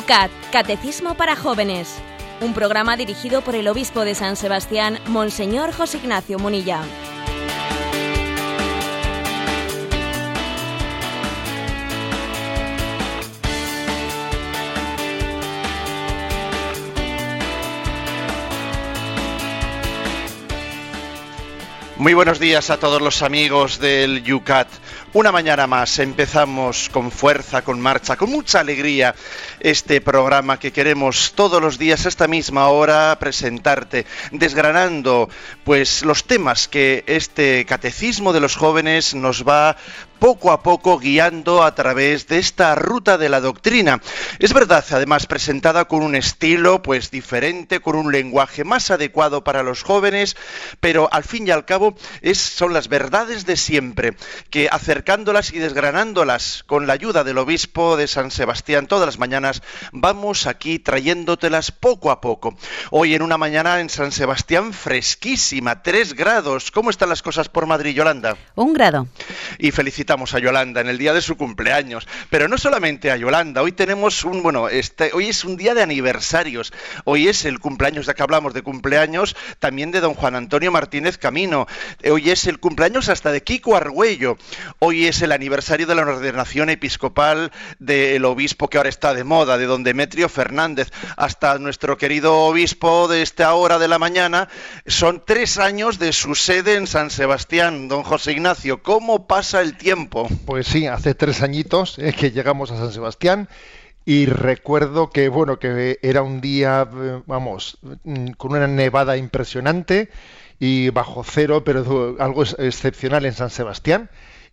Yucat, Catecismo para Jóvenes. Un programa dirigido por el obispo de San Sebastián, Monseñor José Ignacio Munilla. Muy buenos días a todos los amigos del Yucat. Una mañana más empezamos con fuerza, con marcha, con mucha alegría este programa que queremos todos los días a esta misma hora presentarte, desgranando pues los temas que este catecismo de los jóvenes nos va poco a poco guiando a través de esta ruta de la doctrina. Es verdad, además presentada con un estilo pues diferente, con un lenguaje más adecuado para los jóvenes, pero al fin y al cabo es, son las verdades de siempre, que acercándolas y desgranándolas con la ayuda del obispo de San Sebastián todas las mañanas, vamos aquí trayéndotelas poco a poco. Hoy en una mañana en San Sebastián fresquísima, tres grados. ¿Cómo están las cosas por Madrid, Yolanda? Un grado. Y felicitamos a Yolanda en el día de su cumpleaños. Pero no solamente a Yolanda, hoy tenemos un, bueno, este, hoy es un día de aniversarios. Hoy es el cumpleaños, ya que hablamos de cumpleaños, también de don Juan Antonio Martínez Camino. Hoy es el cumpleaños hasta de Kiko Argüello. Hoy es el aniversario de la ordenación episcopal del obispo que ahora está de moda, de don Demetrio Fernández, hasta nuestro querido obispo de esta hora de la mañana. Son tres años de su sede en San Sebastián, don José Ignacio. ¿Cómo pasa el tiempo? Pues sí, hace tres añitos eh, que llegamos a San Sebastián y recuerdo que bueno que era un día, eh, vamos, mm, con una nevada impresionante y bajo cero, pero algo excepcional en San Sebastián.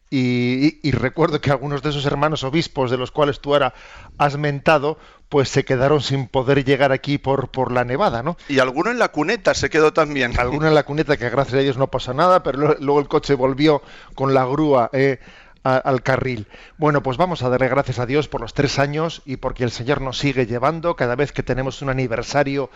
Y, recuerdo que algunos de esos hermanos obispos de los cuales tú ahora has mentado, pues se quedaron sin poder llegar aquí por, por la nevada, ¿no? Y alguno en la cuneta se quedó también. Alguno en la cuneta, que gracias a Dios no pasa nada, pero luego el coche volvió con la grúa eh, al carril. Bueno, pues vamos a darle gracias a Dios por los tres años y porque el Señor nos sigue llevando. Cada vez que tenemos un aniversario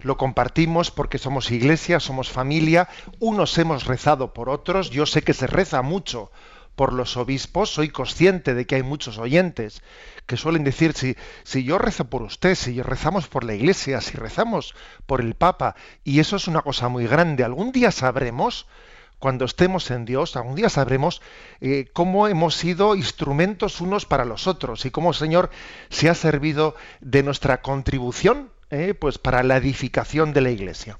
lo compartimos porque somos iglesia, somos familia. Unos hemos rezado por otros. Yo sé que se reza mucho por los obispos, soy consciente de que hay muchos oyentes que suelen decir, si, yo rezo por usted, si rezamos por la iglesia, si rezamos por el Papa, y eso es una cosa muy grande, algún día sabremos, cuando estemos en Dios, algún día sabremos eh, cómo hemos sido instrumentos unos para los otros y cómo el Señor se ha servido de nuestra contribución eh, pues para la edificación de la iglesia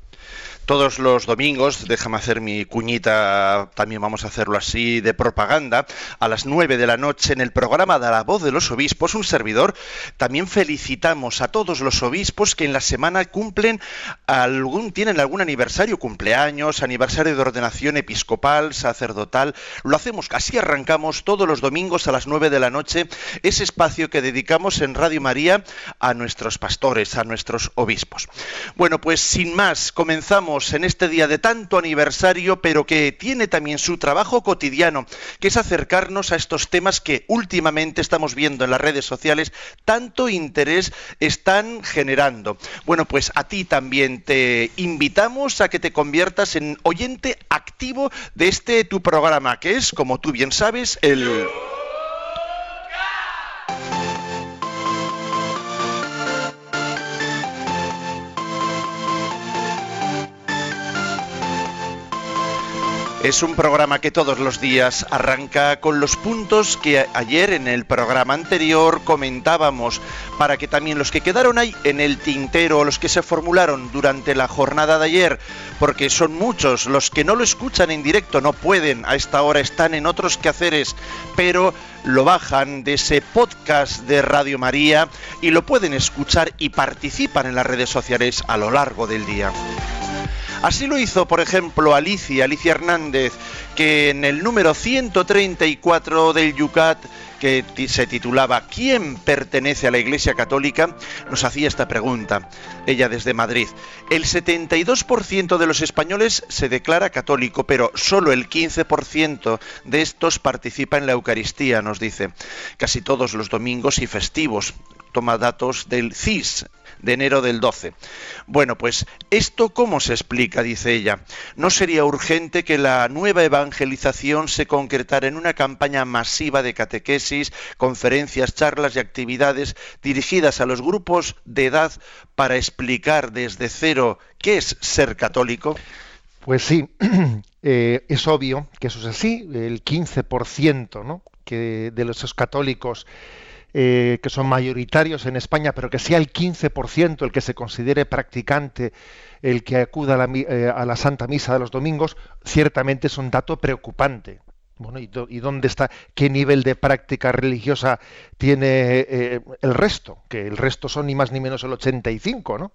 todos los domingos, déjame hacer mi cuñita, también vamos a hacerlo así, de propaganda, a las 9 de la noche en el programa de la voz de los obispos, un servidor, también felicitamos a todos los obispos que en la semana cumplen algún, tienen algún aniversario, cumpleaños, aniversario de ordenación episcopal, sacerdotal, lo hacemos, así arrancamos todos los domingos a las 9 de la noche, ese espacio que dedicamos en Radio María a nuestros pastores, a nuestros obispos. Bueno, pues sin más, comenzamos en este día de tanto aniversario, pero que tiene también su trabajo cotidiano, que es acercarnos a estos temas que últimamente estamos viendo en las redes sociales, tanto interés están generando. Bueno, pues a ti también te invitamos a que te conviertas en oyente activo de este tu programa, que es, como tú bien sabes, el... Es un programa que todos los días arranca con los puntos que ayer en el programa anterior comentábamos, para que también los que quedaron ahí en el tintero, los que se formularon durante la jornada de ayer, porque son muchos los que no lo escuchan en directo, no pueden, a esta hora están en otros quehaceres, pero lo bajan de ese podcast de Radio María y lo pueden escuchar y participan en las redes sociales a lo largo del día. Así lo hizo, por ejemplo, Alicia, Alicia Hernández, que en el número 134 del Yucat, que se titulaba ¿Quién pertenece a la Iglesia Católica?, nos hacía esta pregunta, ella desde Madrid. El 72% de los españoles se declara católico, pero solo el 15% de estos participa en la Eucaristía, nos dice, casi todos los domingos y festivos. Toma datos del CIS, de enero del 12. Bueno, pues esto cómo se explica, dice ella. ¿No sería urgente que la nueva evangelización se concretara en una campaña masiva de catequesis, conferencias, charlas y actividades dirigidas a los grupos de edad para explicar desde cero qué es ser católico? Pues sí, eh, es obvio que eso es así. El 15% ¿no? que de los católicos eh, que son mayoritarios en España, pero que sea el 15% el que se considere practicante, el que acuda a la, eh, a la, Santa Misa de los domingos, ciertamente es un dato preocupante. Bueno, ¿y, y dónde está? ¿Qué nivel de práctica religiosa tiene el resto? Que el resto son ni más ni menos el 85, ¿no?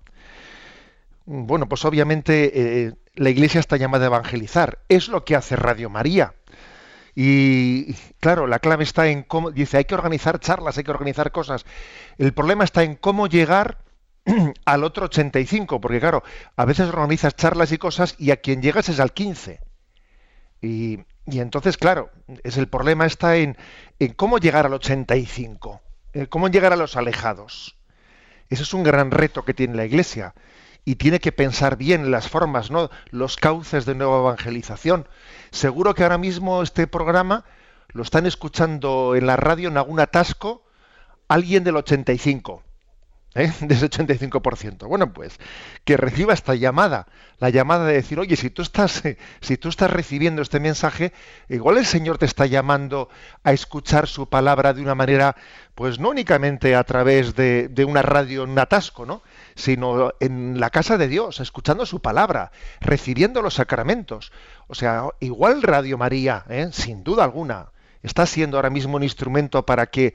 Bueno, pues obviamente la Iglesia está llamada a evangelizar. Es lo que hace Radio María. Y claro, la clave está en cómo, dice, hay que organizar charlas, hay que organizar cosas. El problema está en cómo llegar al otro 85, porque claro, a veces organizas charlas y cosas y a quien llegas es al 15. Y, y entonces, claro, es el problema está en, cómo llegar al 85, en cómo llegar a los alejados. Ese es un gran reto que tiene la Iglesia y tiene que pensar bien las formas, ¿no? los cauces de nueva evangelización. Seguro que ahora mismo este programa lo están escuchando en la radio en algún atasco alguien del 85. ¿Eh? de ese 85%. Bueno, pues que reciba esta llamada, la llamada de decir, oye, si tú estás, eh, si tú estás recibiendo este mensaje, igual el Señor te está llamando a escuchar su palabra de una manera, pues no únicamente a través de, de una radio en atasco, ¿no? sino en la casa de Dios, escuchando su palabra, recibiendo los sacramentos. O sea, igual Radio María, ¿eh? sin duda alguna, está siendo ahora mismo un instrumento para que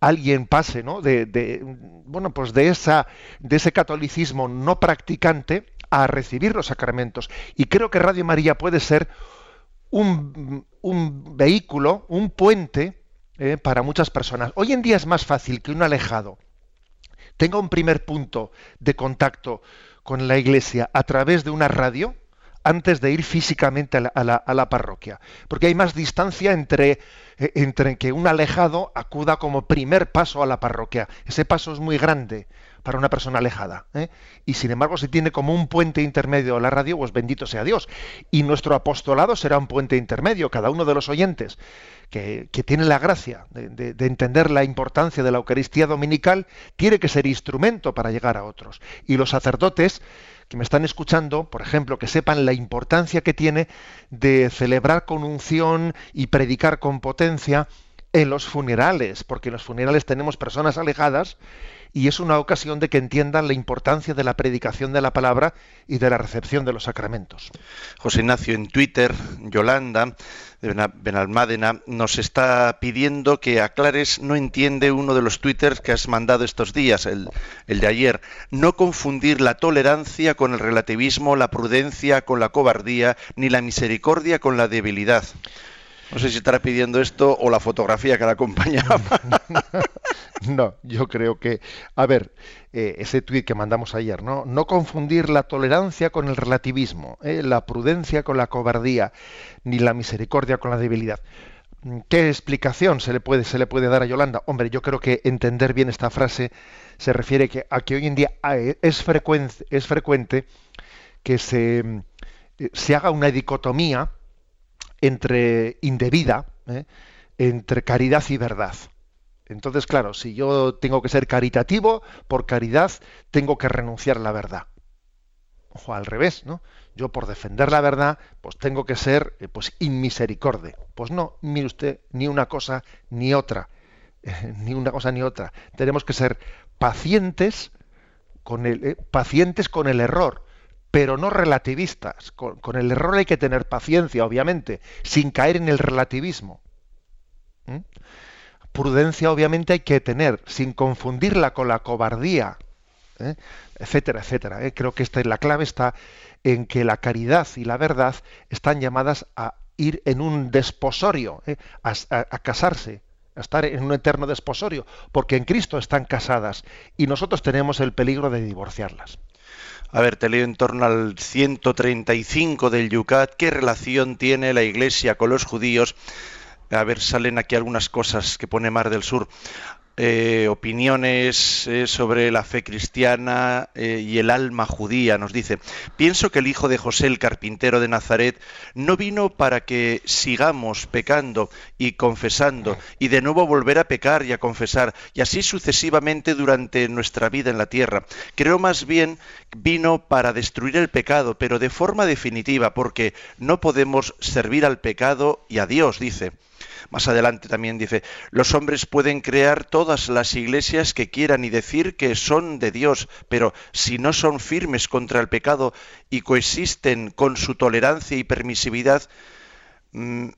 alguien pase ¿no? de, bueno pues de esa de ese catolicismo no practicante a recibir los sacramentos y creo que Radio María puede ser un, un vehículo un puente ¿eh? para muchas personas hoy en día es más fácil que un alejado tenga un primer punto de contacto con la iglesia a través de una radio antes de ir físicamente a la, parroquia. Porque hay más distancia entre, eh, entre que un alejado acuda como primer paso a la parroquia. Ese paso es muy grande para una persona alejada. ¿eh? Y sin embargo, si tiene como un puente intermedio la radio, pues bendito sea Dios. Y nuestro apostolado será un puente intermedio, cada uno de los oyentes que, que tiene la gracia de, entender la importancia de la Eucaristía dominical, tiene que ser instrumento para llegar a otros. Y los sacerdotes que me están escuchando, por ejemplo, que sepan la importancia que tiene de celebrar con unción y predicar con potencia en los funerales, porque en los funerales tenemos personas alejadas y es una ocasión de que entiendan la importancia de la predicación de la palabra y de la recepción de los sacramentos. José Ignacio, en Twitter, Yolanda de Benalmádena nos está pidiendo que aclares, no entiende uno de los twitters que has mandado estos días, el, el de ayer, no confundir la tolerancia con el relativismo, la prudencia con la cobardía, ni la misericordia con la debilidad. No sé si estará pidiendo esto o la fotografía que la acompañaba. no, yo creo que, a ver, eh, ese tuit que mandamos ayer, ¿no? No confundir la tolerancia con el relativismo, ¿eh? la prudencia con la cobardía, ni la misericordia con la debilidad. ¿Qué explicación se le puede, se le puede dar a Yolanda? Hombre, yo creo que entender bien esta frase se refiere a que hoy en día ah, eh, es frecuente, es frecuente que se haga una dicotomía entre indebida, ¿eh? entre caridad y verdad. Entonces, claro, si yo tengo que ser caritativo, por caridad tengo que renunciar a la verdad. O al revés, ¿no? Yo por defender la verdad, pues tengo que ser eh, pues inmisericorde. Pues no, mire usted, ni una cosa ni otra. ni una cosa ni otra. Tenemos que ser pacientes con el, eh, pacientes con el error, pero no relativistas. Con, el error hay que tener paciencia, obviamente, sin caer en el relativismo. ¿Mm? Prudencia, obviamente, hay que tener, sin confundirla con la cobardía, ¿eh? etcétera, etcétera. ¿eh? Creo que esta, la clave está en que la caridad y la verdad están llamadas a ir en un desposorio, ¿eh? a, a casarse, a estar en un eterno desposorio, porque en Cristo están casadas y nosotros tenemos el peligro de divorciarlas. A ver, te leo en torno al 135 del Yucat. ¿Qué relación tiene la Iglesia con los judíos? A ver, salen aquí algunas cosas que pone Mar del Sur. Eh, opiniones eh, sobre la fe cristiana eh, y el alma judía. Nos dice, pienso que el hijo de José el carpintero de Nazaret no vino para que sigamos pecando y confesando y de nuevo volver a pecar y a confesar y así sucesivamente durante nuestra vida en la tierra. Creo más bien vino para destruir el pecado, pero de forma definitiva, porque no podemos servir al pecado y a Dios, dice. Más adelante también dice, los hombres pueden crear todas las iglesias que quieran y decir que son de Dios, pero si no son firmes contra el pecado y coexisten con su tolerancia y permisividad, mm,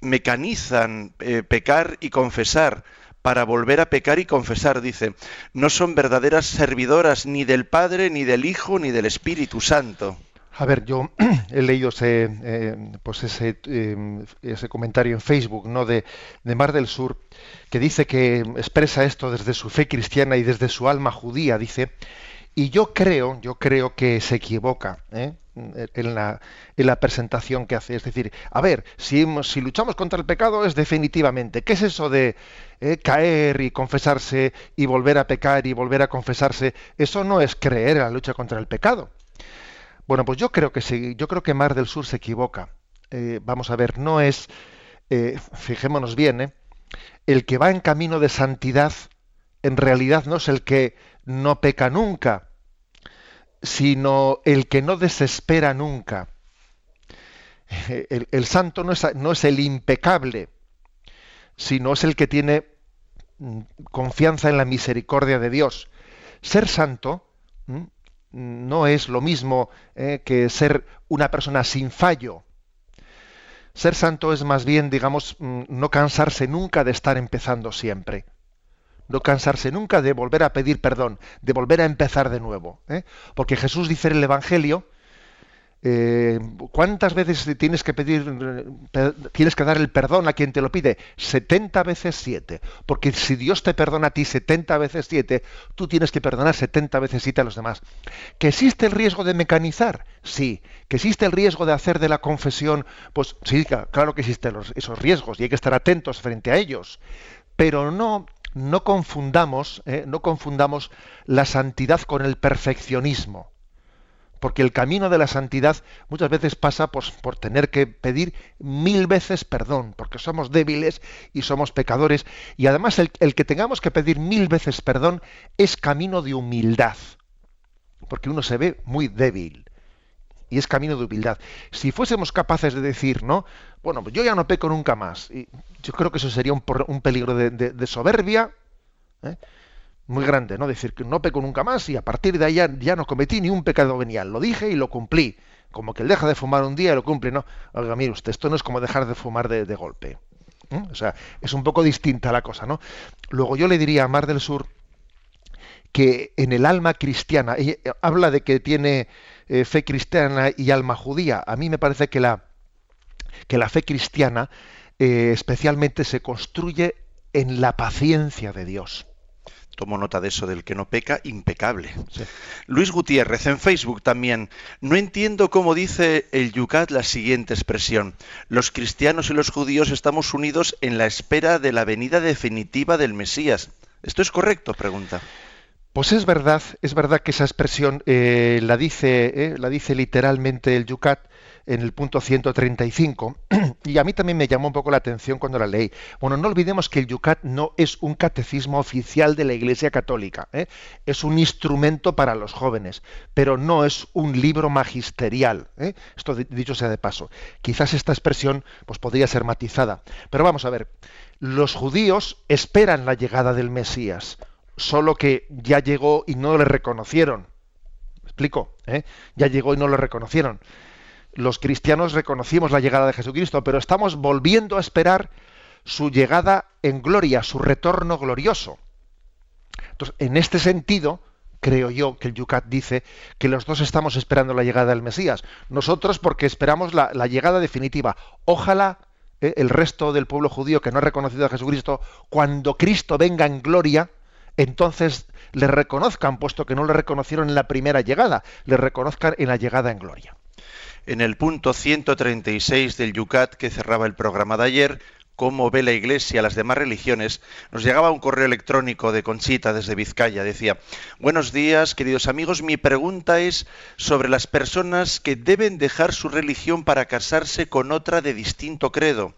mecanizan eh, pecar y confesar para volver a pecar y confesar, dice, no son verdaderas servidoras ni del Padre, ni del Hijo, ni del Espíritu Santo. A ver, yo he leído ese, eh, pues ese, eh, ese, comentario en Facebook ¿no? de, Mar del Sur, que dice que expresa esto desde su fe cristiana y desde su alma judía, dice, y yo creo, yo creo que se equivoca ¿eh? en, la, en, la, presentación que hace. Es decir, a ver, si, si luchamos contra el pecado es definitivamente. ¿Qué es eso de caer y confesarse y volver a pecar y volver a confesarse? Eso no es creer en la lucha contra el pecado. Bueno, pues yo creo que sí, yo creo que Mar del Sur se equivoca. Eh, vamos a ver, no es, eh, fijémonos bien, ¿eh? el que va en camino de santidad en realidad no es el que no peca nunca, sino el que no desespera nunca. El, santo no es, no es, el impecable, sino es el que tiene mm, confianza en la misericordia de Dios. Ser santo no es lo mismo eh, que ser una persona sin fallo. Ser santo es más bien, digamos, mm, no cansarse nunca de estar empezando siempre. No cansarse nunca de volver a pedir perdón, de volver a empezar de nuevo. ¿eh? Porque Jesús dice en el Evangelio eh, ¿Cuántas veces tienes que pedir, tienes que dar el perdón a quien te lo pide? 70 veces 7. Porque si Dios te perdona a ti 70 veces 7, tú tienes que perdonar 70 veces 7 a los demás. ¿Que existe el riesgo de mecanizar? Sí. ¿Que existe el riesgo de hacer de la confesión? Pues sí, claro que existen esos riesgos y hay que estar atentos frente a ellos. Pero no, no confundamos, eh, no confundamos la santidad con el perfeccionismo porque el camino de la santidad muchas veces pasa por tener que pedir mil veces perdón, porque somos débiles y somos pecadores, y además el, que tengamos que pedir mil veces perdón es camino de humildad, porque uno se ve muy débil. Y es camino de humildad. Si fuésemos capaces de decir, ¿no? Bueno, pues yo ya no peco nunca más. Y yo creo que eso sería un, peligro de, de soberbia. ¿eh? Muy grande, ¿no? Decir que no peco nunca más y a partir de ahí ya, no cometí ni un pecado venial. Lo dije y lo cumplí. Como que él deja de fumar un día y lo cumple, ¿no? Oiga, mire usted, esto no es como dejar de fumar de, golpe. O sea, es un poco distinta la cosa, ¿no? Luego yo le diría a Mar del Sur que en el alma cristiana, ella habla de que tiene eh, fe cristiana y alma judía. A mí me parece que la, que la fe cristiana eh, especialmente se construye en la paciencia de Dios. Tomo nota de eso, del que no peca, impecable. Luis Gutiérrez, en Facebook también. No entiendo cómo dice el Yucat la siguiente expresión. Los cristianos y los judíos estamos unidos en la espera de la venida definitiva del Mesías. ¿Esto es correcto? Pregunta. Pues es verdad, es verdad que esa expresión eh, la, dice, eh, la dice literalmente el Yucat en el punto 135, y a mí también me llamó un poco la atención cuando la leí. Bueno, no olvidemos que el Yucat no es un catecismo oficial de la Iglesia Católica, ¿eh? es un instrumento para los jóvenes, pero no es un libro magisterial. ¿eh? Esto dicho sea de paso. Quizás esta expresión pues, podría ser matizada. Pero vamos a ver, los judíos esperan la llegada del Mesías, solo que ya llegó y no le reconocieron. ¿Me explico? ¿Eh? Ya llegó y no lo reconocieron los cristianos reconocimos la llegada de Jesucristo, pero estamos volviendo a esperar su llegada en gloria, su retorno glorioso. Entonces, en este sentido, creo yo que el Yucat dice que los dos estamos esperando la llegada del Mesías. Nosotros porque esperamos la, llegada definitiva. Ojalá eh, el resto del pueblo judío que no ha reconocido a Jesucristo, cuando Cristo venga en gloria, entonces le reconozcan, puesto que no le reconocieron en la primera llegada, le reconozcan en la llegada en gloria en el punto 136 del Yucat que cerraba el programa de ayer, cómo ve la Iglesia las demás religiones, nos llegaba un correo electrónico de Conchita desde Vizcaya. Decía, buenos días, queridos amigos, mi pregunta es sobre las personas que deben dejar su religión para casarse con otra de distinto credo,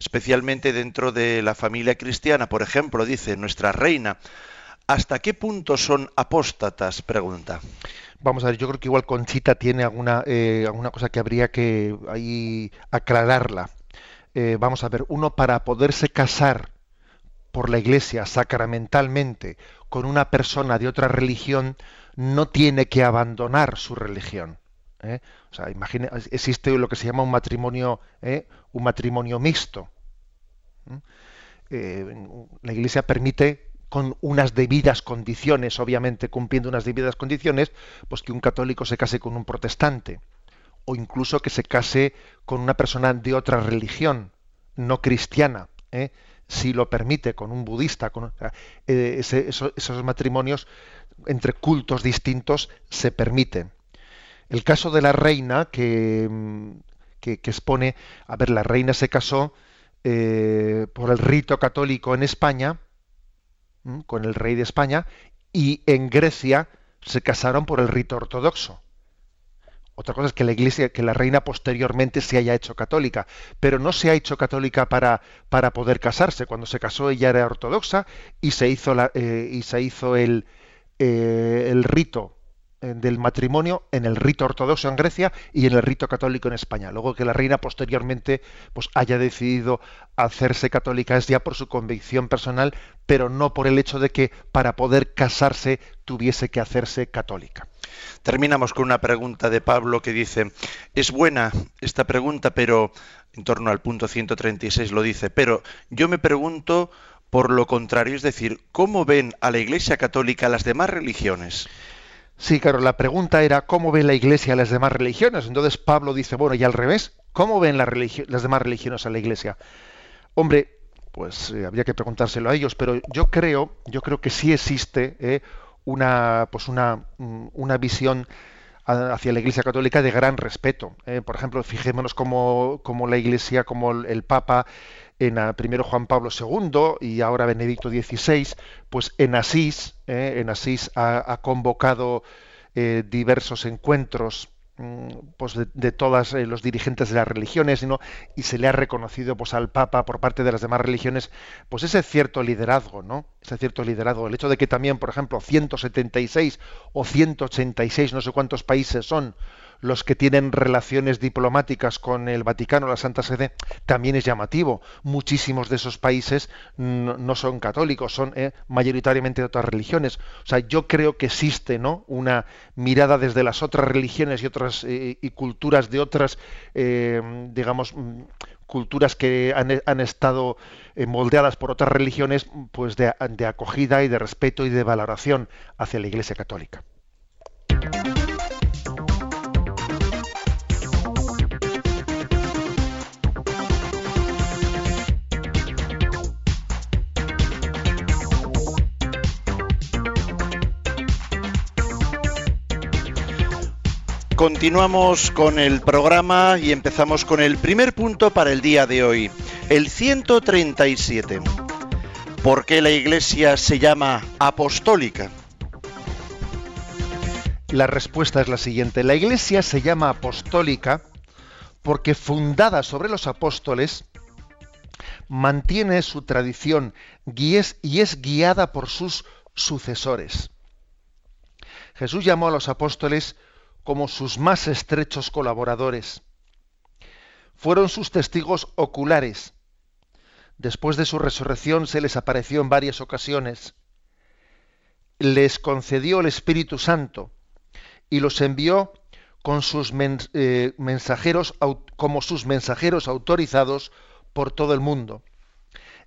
especialmente dentro de la familia cristiana. Por ejemplo, dice nuestra reina, ¿hasta qué punto son apóstatas? Pregunta. Vamos a ver, yo creo que igual Conchita tiene alguna, eh, alguna cosa que habría que ahí aclararla. Eh, vamos a ver, uno para poderse casar por la iglesia sacramentalmente con una persona de otra religión no tiene que abandonar su religión. ¿eh? O sea, imagine, existe lo que se llama un matrimonio, un matrimonio mixto. la iglesia permite con unas debidas condiciones, obviamente cumpliendo unas debidas condiciones, pues que un católico se case con un protestante o incluso que se case con una persona de otra religión, no cristiana, ¿eh? si lo permite, con un budista. Con, eh, esos matrimonios entre cultos distintos se permiten. El caso de la reina que, mm, expone, a ver, la reina se casó eh, por el rito católico en España, con el rey de España, y en Grecia se casaron por el rito ortodoxo. Otra cosa es que la iglesia, que la reina posteriormente se haya hecho católica, pero no se ha hecho católica para, para poder casarse. Cuando se casó ella era ortodoxa y se hizo, la, eh, y se hizo el, eh, el rito del matrimonio en el rito ortodoxo en Grecia y en el rito católico en España. Luego que la reina posteriormente pues haya decidido hacerse católica es ya por su convicción personal, pero no por el hecho de que para poder casarse tuviese que hacerse católica. Terminamos con una pregunta de Pablo que dice, es buena esta pregunta, pero en torno al punto 136 lo dice, pero yo me pregunto por lo contrario, es decir, ¿cómo ven a la Iglesia Católica las demás religiones? Sí, claro, la pregunta era cómo ve la Iglesia a las demás religiones. Entonces Pablo dice, bueno, y al revés, ¿cómo ven las demás religiones a la Iglesia? Hombre, pues eh, habría que preguntárselo a ellos, pero yo creo, yo creo que sí existe eh, una, pues una, mm, una visión hacia la Iglesia Católica de gran respeto. Eh. Por ejemplo, fijémonos como, como la Iglesia, como el Papa en primero Juan Pablo II y ahora Benedicto XVI, pues en Asís, eh, en Asís ha, convocado eh, diversos encuentros mm, pues de, de todos eh, los dirigentes de las religiones y se le ha reconocido pues al Papa por parte de las demás religiones pues ese cierto liderazgo no ese cierto liderazgo. El hecho de que también por ejemplo 176 o 186 no sé cuántos países son los que tienen relaciones diplomáticas con el Vaticano, la Santa Sede, también es llamativo. Muchísimos de esos países no, son católicos, son eh, mayoritariamente de otras religiones. O sea, yo creo que existe ¿no? una mirada desde las otras religiones y otras eh, y culturas de otras, eh, digamos, mm, culturas que han, estado moldeadas por otras religiones, pues de acogida y de respeto y de valoración hacia la Iglesia Católica. Continuamos con el programa y empezamos con el primer punto para el día de hoy, el 137. ¿Por qué la Iglesia se llama apostólica? La respuesta es la siguiente. La Iglesia se llama apostólica porque fundada sobre los apóstoles, mantiene su tradición y es, guiada por sus sucesores. Jesús llamó a los apóstoles como sus más estrechos colaboradores. Fueron sus testigos oculares. Después de su resurrección se les apareció en varias ocasiones. Les concedió el Espíritu Santo y los envió con sus eh, mensajeros como sus mensajeros autorizados por todo el mundo.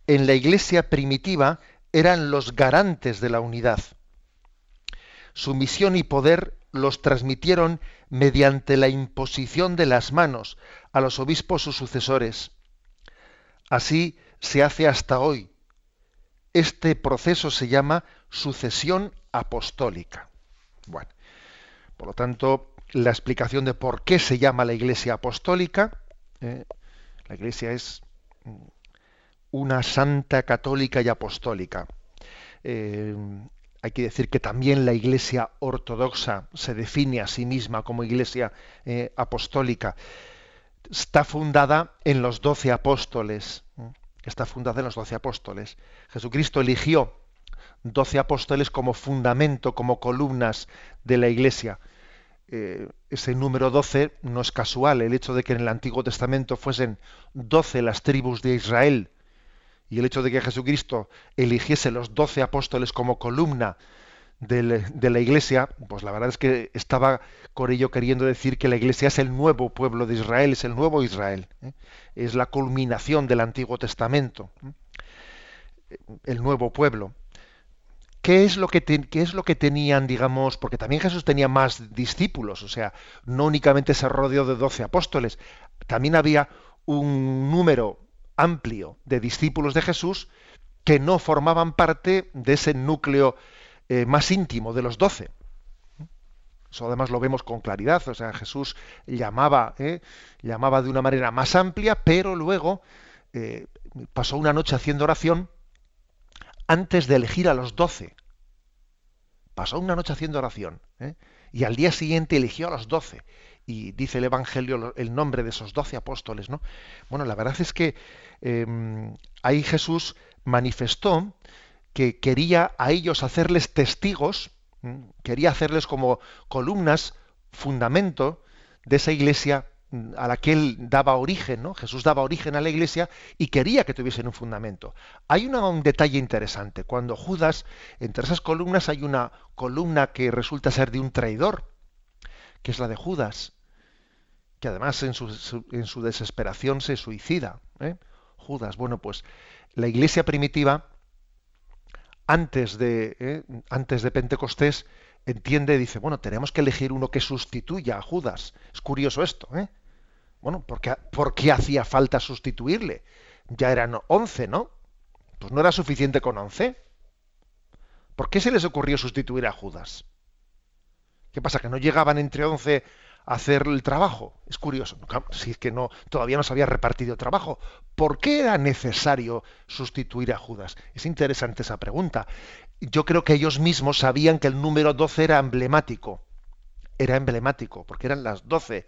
En la iglesia primitiva eran los garantes de la unidad. Su misión y poder los transmitieron mediante la imposición de las manos a los obispos o sucesores. Así se hace hasta hoy. Este proceso se llama sucesión apostólica. Bueno, por lo tanto, la explicación de por qué se llama la Iglesia apostólica, eh, la Iglesia es una santa católica y apostólica. Eh, hay que decir que también la Iglesia ortodoxa se define a sí misma como Iglesia eh, apostólica. Está fundada en los doce apóstoles. Está fundada en los doce apóstoles. Jesucristo eligió doce apóstoles como fundamento, como columnas de la Iglesia. Eh, ese número doce no es casual. El hecho de que en el Antiguo Testamento fuesen doce las tribus de Israel y el hecho de que Jesucristo eligiese los doce apóstoles como columna de la iglesia, pues la verdad es que estaba con ello queriendo decir que la iglesia es el nuevo pueblo de Israel, es el nuevo Israel, ¿eh? es la culminación del Antiguo Testamento, ¿eh? el nuevo pueblo. ¿Qué es, lo que ¿Qué es lo que tenían, digamos, porque también Jesús tenía más discípulos, o sea, no únicamente se rodeó de doce apóstoles, también había un número amplio de discípulos de Jesús que no formaban parte de ese núcleo eh, más íntimo de los doce. Eso además lo vemos con claridad. O sea, Jesús llamaba, eh, llamaba de una manera más amplia, pero luego eh, pasó una noche haciendo oración antes de elegir a los doce. Pasó una noche haciendo oración. Y al día siguiente eligió a los doce y dice el Evangelio el nombre de esos doce apóstoles, ¿no? Bueno, la verdad es que em, ahí Jesús manifestó que quería a ellos hacerles testigos, quería hacerles como columnas, fundamento de esa iglesia a la que él daba origen, ¿no? Jesús daba origen a la iglesia y quería que tuviesen un fundamento. Hay un detalle interesante. Cuando Judas, entre esas columnas hay una columna que resulta ser de un traidor, que es la de Judas que además en su, en su desesperación se suicida. ¿eh? Judas, bueno, pues la iglesia primitiva, antes de, ¿eh? antes de Pentecostés, entiende, dice, bueno, tenemos que elegir uno que sustituya a Judas. Es curioso esto, ¿eh? Bueno, ¿por ¿por qué hacía falta sustituirle? Ya eran once, ¿no? Pues no era suficiente con once. ¿Por qué se les ocurrió sustituir a Judas? ¿Qué pasa? ¿Que no llegaban entre once hacer el trabajo. Es curioso, si es que no, todavía no se había repartido trabajo. ¿Por qué era necesario sustituir a Judas? Es interesante esa pregunta. Yo creo que ellos mismos sabían que el número 12 era emblemático. Era emblemático, porque eran las 12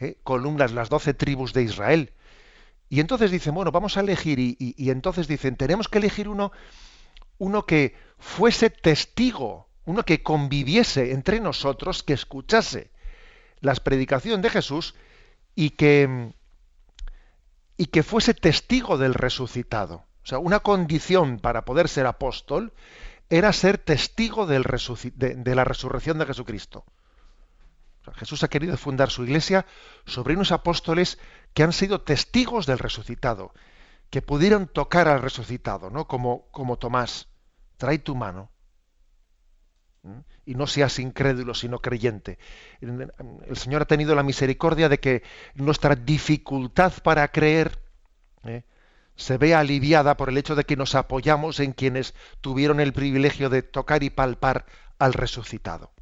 ¿eh? columnas, las 12 tribus de Israel. Y entonces dicen, bueno, vamos a elegir, y, y entonces dicen, tenemos que elegir uno, uno que fuese testigo, uno que conviviese entre nosotros, que escuchase la predicación de Jesús y que, y que fuese testigo del resucitado. O sea, una condición para poder ser apóstol era ser testigo del de, la resurrección de Jesucristo. Jesús ha querido fundar su iglesia sobre unos apóstoles que han sido testigos del resucitado, que pudieron tocar al resucitado, ¿no? Como, como Tomás. Trae tu mano y no seas incrédulo sino creyente. El Señor ha tenido la misericordia de que nuestra dificultad para creer ¿eh? se vea aliviada por el hecho de que nos apoyamos en quienes tuvieron el privilegio de tocar y palpar al resucitado.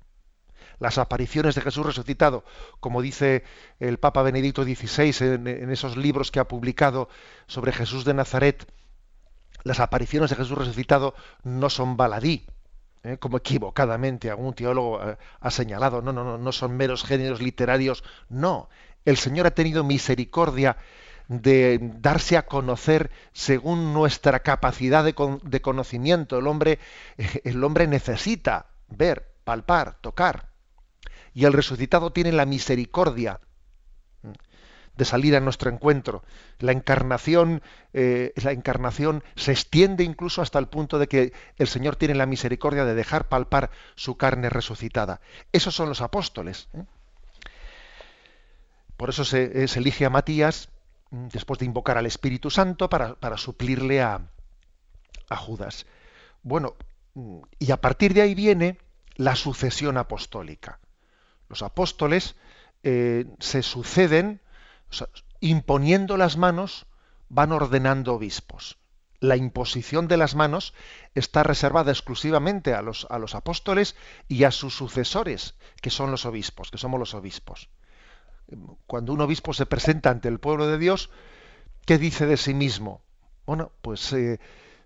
Las apariciones de Jesús resucitado, como dice el Papa Benedicto XVI en, en esos libros que ha publicado sobre Jesús de Nazaret, las apariciones de Jesús resucitado no son baladí, ¿eh? como equivocadamente algún teólogo eh, ha señalado, no, no, no, no son meros géneros literarios, no, el Señor ha tenido misericordia de darse a conocer según nuestra capacidad de, de conocimiento. El hombre, el hombre necesita ver, palpar, tocar. Y el resucitado tiene la misericordia de salir a nuestro encuentro. La encarnación, eh, la encarnación se extiende incluso hasta el punto de que el Señor tiene la misericordia de dejar palpar su carne resucitada. Esos son los apóstoles. ¿eh? Por eso se, elige a Matías mm, después de invocar al Espíritu Santo para, suplirle a, a Judas. Bueno, mm, y a partir de ahí viene la sucesión apostólica. Los apóstoles eh, se suceden imponiendo las manos van ordenando obispos. La imposición de las manos está reservada exclusivamente a los, a los apóstoles y a sus sucesores, que son los obispos, que somos los obispos. Cuando un obispo se presenta ante el pueblo de Dios, ¿qué dice de sí mismo? bueno, pues eh,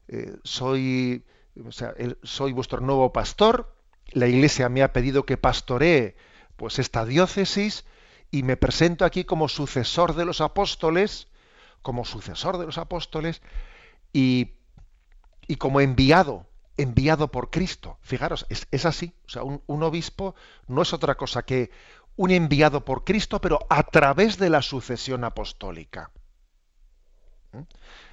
eh, soy, o sea, soy vuestro nuevo pastor, la Iglesia me ha pedido que pastoree pues esta diócesis y me presento aquí como sucesor de los apóstoles, como sucesor de los apóstoles y, y como enviado, enviado por Cristo. Fijaros, es, es así. O sea, un, un, obispo no es otra cosa que un enviado por Cristo, pero a través de la sucesión apostólica. ¿Mm?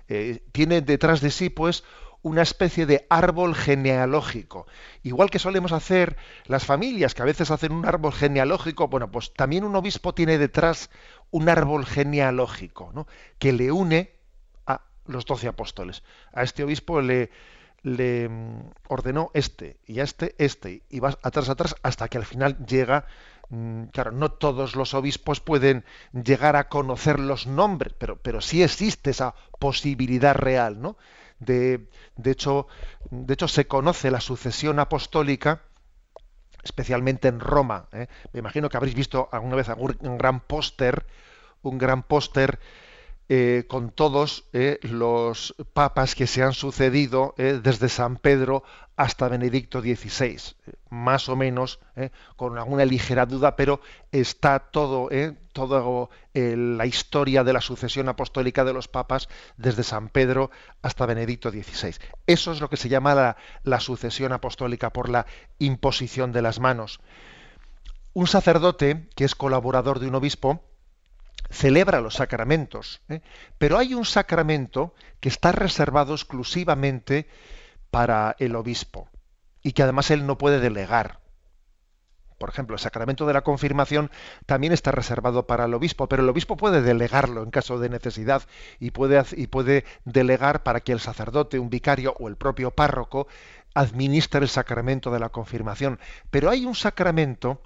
Eh, tiene detrás de sí, pues, una especie de árbol genealógico. Igual que solemos hacer las familias, que a veces hacen un árbol genealógico, bueno, pues también un obispo tiene detrás un árbol genealógico, ¿no? que le une a los doce apóstoles. A este obispo le, le mm, ordenó este, y a este, este, y vas atrás, atrás, hasta que al final llega Mm, claro, no todos los obispos pueden llegar a conocer los nombres, pero, pero sí existe esa posibilidad real, ¿no? De, de, hecho, de hecho, se conoce la sucesión apostólica, especialmente en Roma. ¿eh? Me imagino que habréis visto alguna vez un gran póster, un gran póster eh, con todos eh, los papas que se han sucedido eh, desde San Pedro hasta Benedicto XVI, más o menos, con alguna ligera duda, pero está todo, toda la historia de la sucesión apostólica de los papas desde San Pedro hasta Benedicto XVI. Eso es lo que se llama la, la sucesión apostólica por la imposición de las manos. Un sacerdote que es colaborador de un obispo, celebra los sacramentos, ¿eh? pero hay un sacramento que está reservado exclusivamente para el obispo y que además él no puede delegar. Por ejemplo, el sacramento de la confirmación también está reservado para el obispo, pero el obispo puede delegarlo en caso de necesidad y puede, y puede delegar para que el sacerdote, un vicario o el propio párroco administre el sacramento de la confirmación. Pero hay un sacramento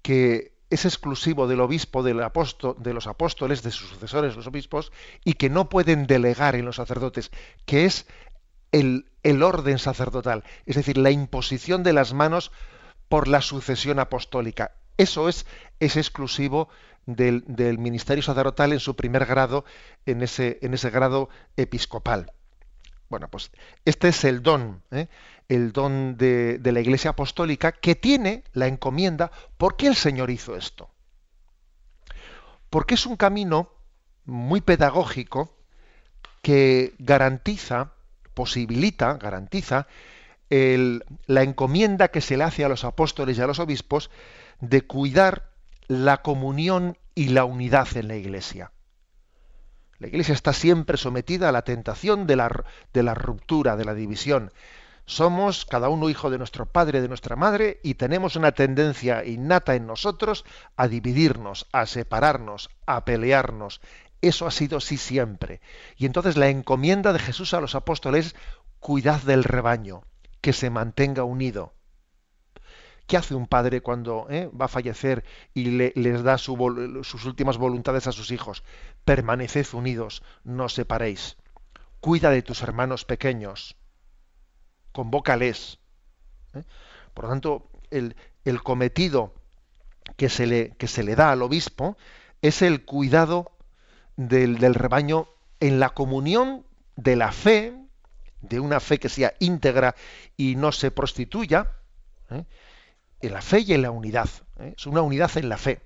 que es exclusivo del obispo, del apóstol, de los apóstoles, de sus sucesores, los obispos, y que no pueden delegar en los sacerdotes, que es el, orden sacerdotal, es decir, la imposición de las manos por la sucesión apostólica. Eso es, es exclusivo del, del, ministerio sacerdotal en su primer grado, en ese, en ese grado episcopal. Bueno, pues este es el don. ¿eh? el don de, la Iglesia Apostólica que tiene la encomienda. ¿Por qué el Señor hizo esto? Porque es un camino muy pedagógico que garantiza, posibilita, garantiza la encomienda que se le hace a los apóstoles y a los obispos de cuidar la comunión y la unidad en la Iglesia. La Iglesia está siempre sometida a la tentación de la, de la ruptura, de la división. Somos cada uno hijo de nuestro padre, de nuestra madre, y tenemos una tendencia innata en nosotros a dividirnos, a separarnos, a pelearnos. Eso ha sido así siempre. Y entonces la encomienda de Jesús a los apóstoles, cuidad del rebaño, que se mantenga unido. ¿Qué hace un padre cuando eh, va a fallecer y les da sus últimas voluntades a sus hijos? Permaneced unidos, no os separéis. Cuida de tus hermanos pequeños convócales. ¿eh? Por lo tanto, el, cometido que se, le, que se, le, da al obispo es el cuidado del, rebaño en la comunión de la fe, de una fe que sea íntegra y no se prostituya, ¿eh? En la fe y en la unidad. ¿eh? Es una unidad en la fe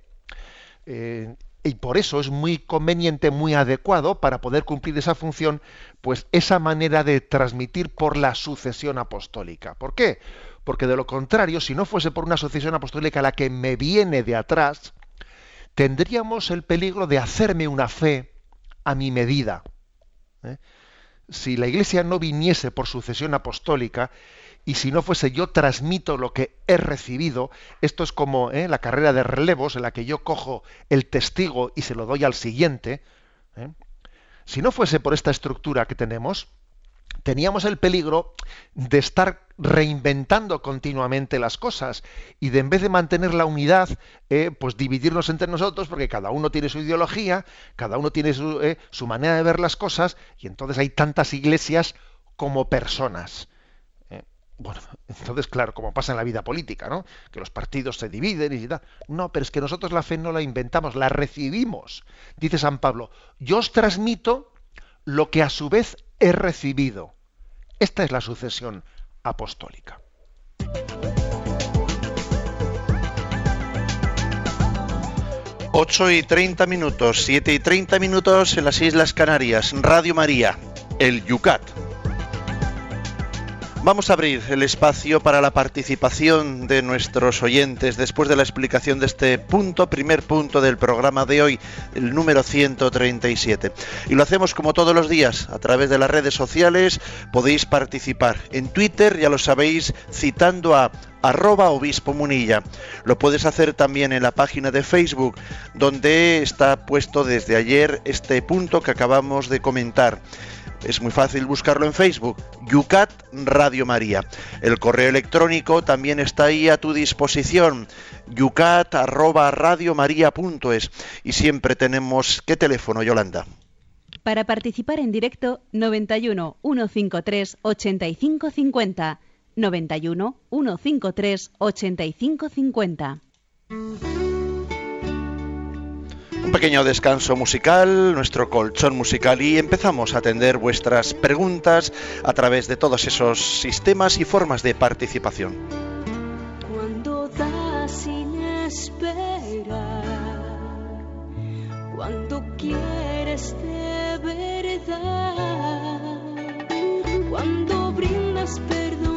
y por eso es muy conveniente, muy adecuado para poder cumplir esa función, pues esa manera de transmitir por la sucesión apostólica. ¿Por qué? Porque de lo contrario, si no fuese por una sucesión apostólica la que me viene de atrás, tendríamos el peligro de hacerme una fe a mi medida. ¿eh? Si la Iglesia no viniese por sucesión apostólica, y si no fuese yo transmito lo que he recibido, esto es como ¿eh? la carrera de relevos en la que yo cojo el testigo y se lo doy al siguiente, ¿eh? si no fuese por esta estructura que tenemos, teníamos el peligro de estar reinventando continuamente las cosas y de en vez de mantener la unidad, eh, pues dividirnos entre nosotros porque cada uno tiene su ideología, cada uno tiene su, su manera de ver las cosas y entonces hay tantas iglesias como personas. Bueno, entonces, claro, como pasa en la vida política, ¿no? Que los partidos se dividen y tal. No, pero es que nosotros la fe no la inventamos, la recibimos. Dice San Pablo, yo os transmito lo que a su vez he recibido. Esta es la sucesión apostólica. Ocho y treinta minutos, siete y treinta minutos en las Islas Canarias. Radio María, el Yucat. Vamos a abrir el espacio para la participación de nuestros oyentes después de la explicación de este punto, primer punto del programa de hoy, el número 137. Y lo hacemos como todos los días, a través de las redes sociales podéis participar. En Twitter, ya lo sabéis, citando a arroba obispo munilla. Lo puedes hacer también en la página de Facebook, donde está puesto desde ayer este punto que acabamos de comentar. Es muy fácil buscarlo en Facebook, Yucat Radio María. El correo electrónico también está ahí a tu disposición, yucat@radiomaria.es y siempre tenemos ¿qué teléfono, Yolanda? Para participar en directo 91 153 8550 91 153 8550. Un pequeño descanso musical, nuestro colchón musical y empezamos a atender vuestras preguntas a través de todos esos sistemas y formas de participación. Cuando das sin cuando quieres de verdad, cuando brindas perdón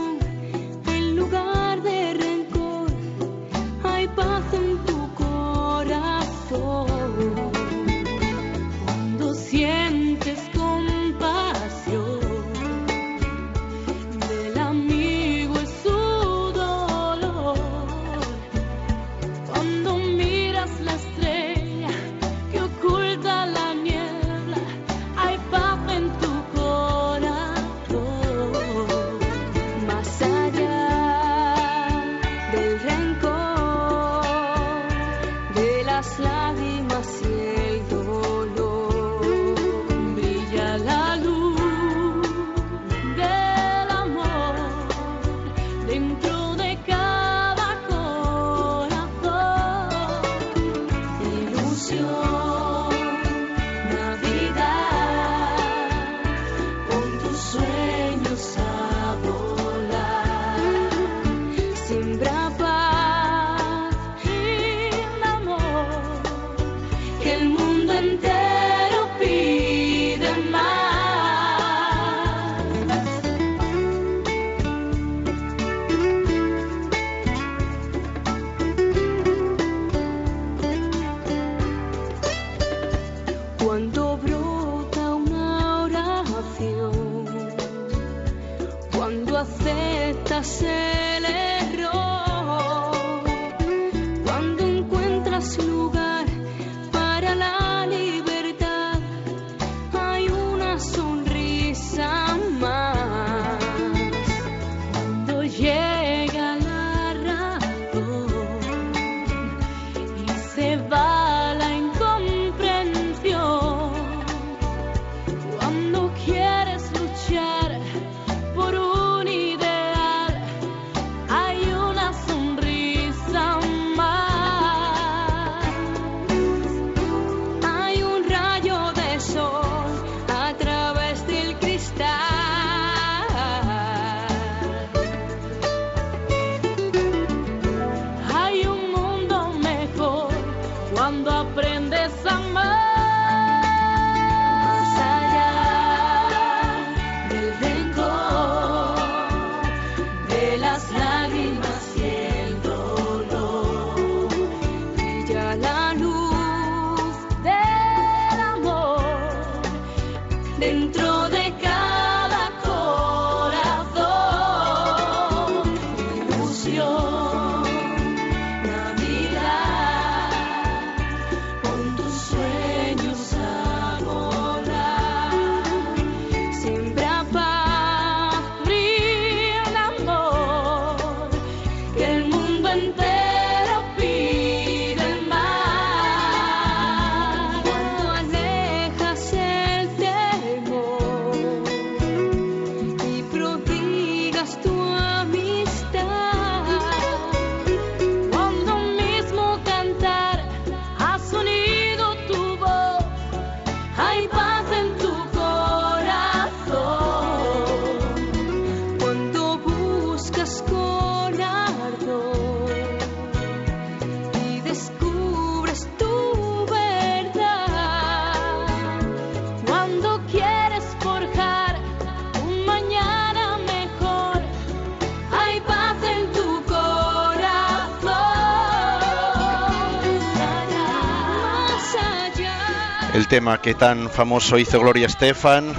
tema que tan famoso hizo Gloria Estefan,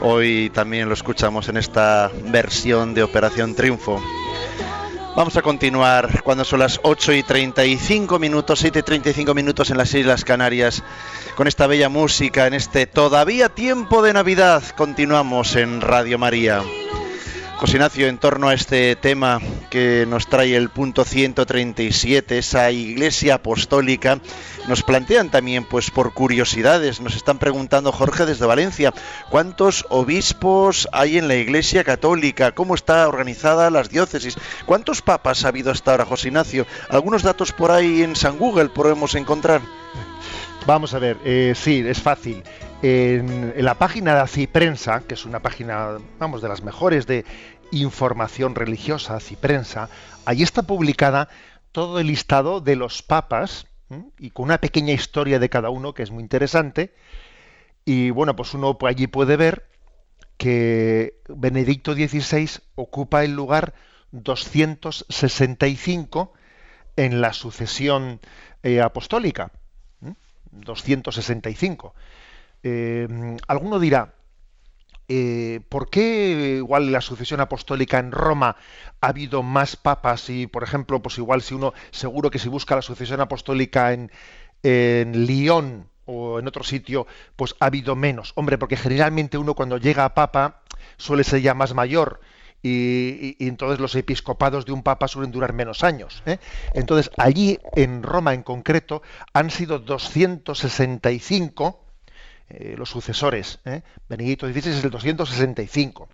hoy también lo escuchamos en esta versión de Operación Triunfo. Vamos a continuar cuando son las 8 y 35 minutos, 7 y 35 minutos en las Islas Canarias, con esta bella música, en este todavía tiempo de Navidad. Continuamos en Radio María. José Ignacio, en torno a este tema que nos trae el punto 137, esa iglesia apostólica, nos plantean también, pues por curiosidades, nos están preguntando Jorge desde Valencia, ¿cuántos obispos hay en la iglesia católica? ¿Cómo está organizada las diócesis? ¿Cuántos papas ha habido hasta ahora, José Ignacio? Algunos datos por ahí en San Google podemos encontrar. Vamos a ver, eh, sí, es fácil. En, la página de Ciprensa, que es una página, vamos, de las mejores de información religiosa, Ciprensa, allí está publicada todo el listado de los papas y con una pequeña historia de cada uno que es muy interesante. Y bueno, pues uno allí puede ver que Benedicto XVI ocupa el lugar 265 en la sucesión eh, apostólica. ¿m? 265. Eh, alguno dirá, eh, ¿por qué igual en la sucesión apostólica en Roma ha habido más papas y, por ejemplo, pues igual si uno, seguro que si busca la sucesión apostólica en, en Lyon o en otro sitio, pues ha habido menos? Hombre, porque generalmente uno cuando llega a papa suele ser ya más mayor. Y, y, y, entonces los episcopados de un papa suelen durar menos años. ¿eh? Entonces, allí en Roma en concreto han sido 265 eh, los sucesores. ¿eh? Benedicto XVI es el 265.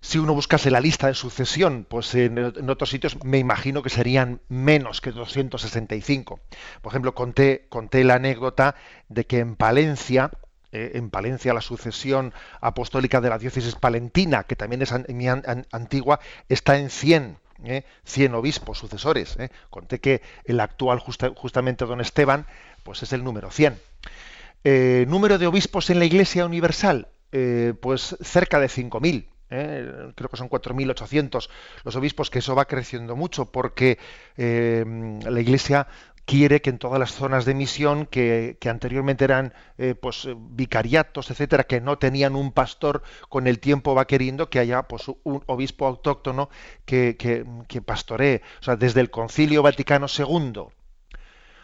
Si uno buscase la lista de sucesión, pues en, otros sitios me imagino que serían menos que 265. Por ejemplo, conté, conté la anécdota de que en Palencia, eh, en Palencia la sucesión apostólica de la diócesis palentina, que también es an, an, an, antigua, está en 100. ¿eh? 100 obispos sucesores. ¿eh? Conté que el actual, justa, justamente don Esteban, pues es el número 100. Eh, número de obispos en la Iglesia Universal, eh, pues cerca de 5.000. ¿eh? creo que son 4.800 los obispos, que eso va creciendo mucho porque eh, la Iglesia quiere que en todas las zonas de misión que, anteriormente eran pues vicariatos, etcétera, que no tenían un pastor, con el tiempo va queriendo que haya pues un obispo autóctono que, que, que pastoree. O sea, desde el Concilio Vaticano II,